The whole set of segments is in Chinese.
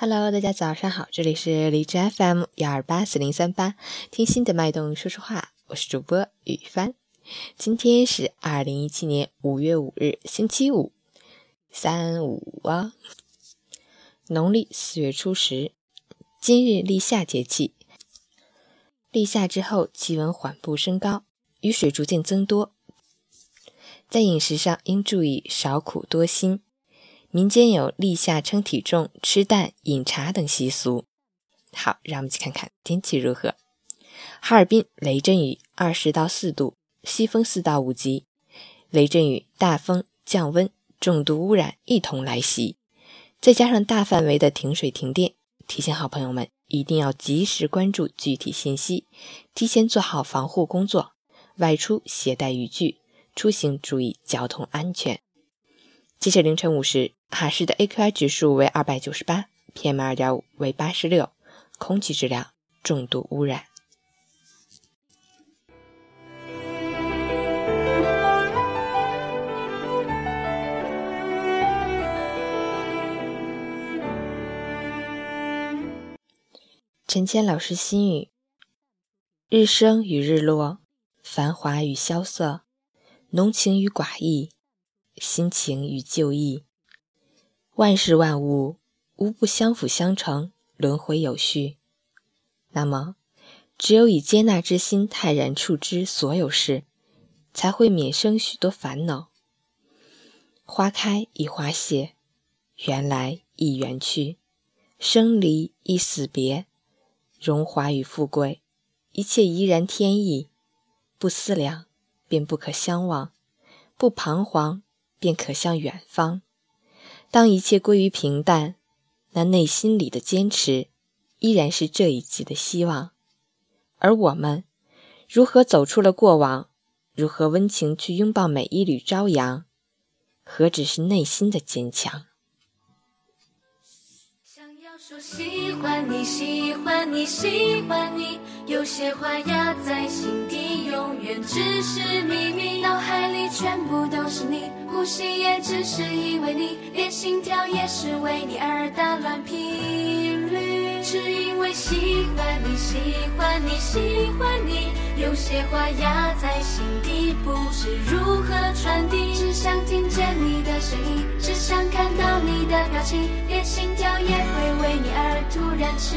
Hello，大家早上好，这里是荔枝 FM 幺二八四零三八，听心的脉动说说话，我是主播雨帆。今天是二零一七年五月五日，星期五，三五啊，农历四月初十，今日立夏节气。立夏之后，气温缓步升高，雨水逐渐增多，在饮食上应注意少苦多辛。民间有立夏称体重、吃蛋、饮茶等习俗。好，让我们去看看天气如何。哈尔滨雷阵雨，二十到四度，西风四到五级。雷阵雨、大风、降温、重度污染一同来袭，再加上大范围的停水停电，提醒好朋友们一定要及时关注具体信息，提前做好防护工作。外出携带雨具，出行注意交通安全。截止凌晨五时。哈市的 AQI 指数为二百九十八，PM 二点五为八十六，空气质量重度污染。陈谦老师心语：日升与日落，繁华与萧瑟，浓情与寡义，心情与旧意。万事万物无不相辅相成，轮回有序。那么，只有以接纳之心泰然处之所有事，才会免生许多烦恼。花开亦花谢，缘来亦缘去，生离亦死别，荣华与富贵，一切怡然天意。不思量，便不可相忘；不彷徨，便可向远方。当一切归于平淡，那内心里的坚持，依然是这一季的希望。而我们如何走出了过往，如何温情去拥抱每一缕朝阳，何止是内心的坚强？想要说喜欢你，喜欢你，喜欢你，有些话压在心底，永远只是秘密。脑海里全部都是你。呼吸也只是因为你，连心跳也是为你而打乱频率。只因为喜欢你，喜欢你，喜欢你，有些话压在心底，不知如何传递。只想听见你的声音，只想看到你的表情，连心跳也会为你而突然迟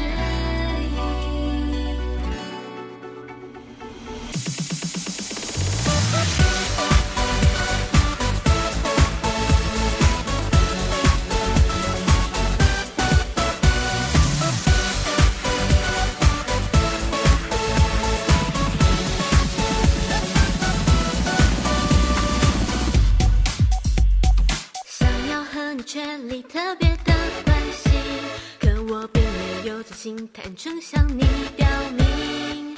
你却理特别的关心可我并没有自信坦诚向你表明，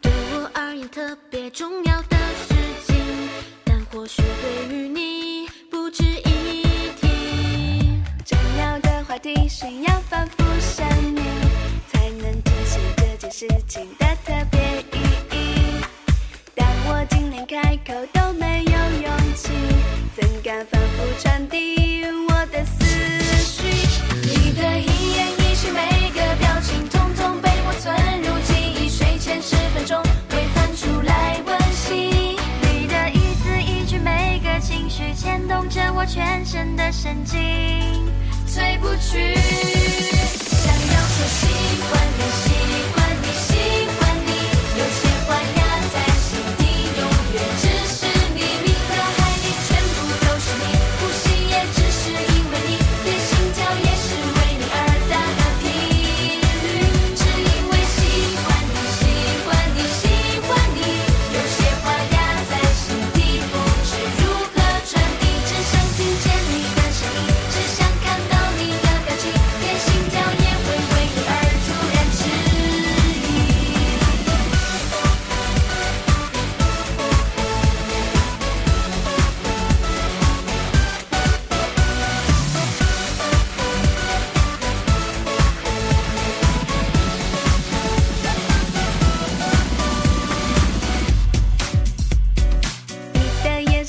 对我而言特别重要的事情，但或许对于你不值一提。重要的话题需要反复声明，才能凸显这件事情的特别。竟连开口都没有勇气，怎敢反复传递我的思绪？你的一言一行，每个表情，通通被我存入记忆，睡前十分钟会翻出来温习。你的一字一句，每个情绪，牵动着我全身的神经，退不去，想要说喜欢。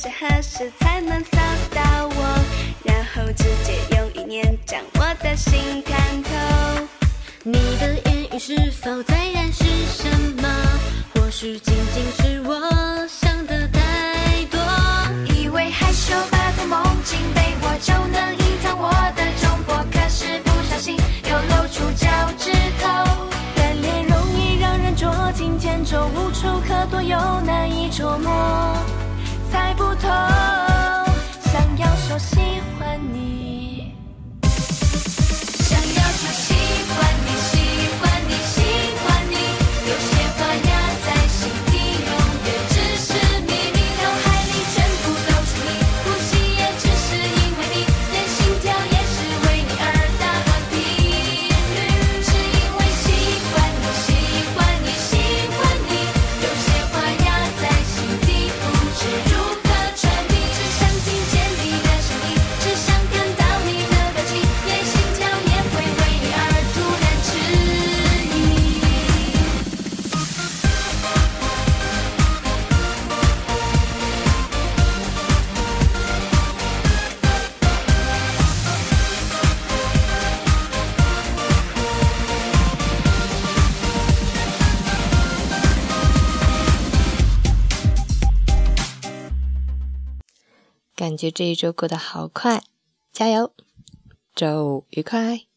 你。何时才能找到我，然后直接用一。念，将我的心看透。你的言语是否在暗示什么？或许仅仅是我想的太多。以为害羞把头蒙紧，被我就能隐藏我的窘迫，可是不小心又露出脚趾头。人脸容易让人捉襟见肘，无处可躲又难以捉摸，不同。感觉这一周过得好快，加油，周五愉快。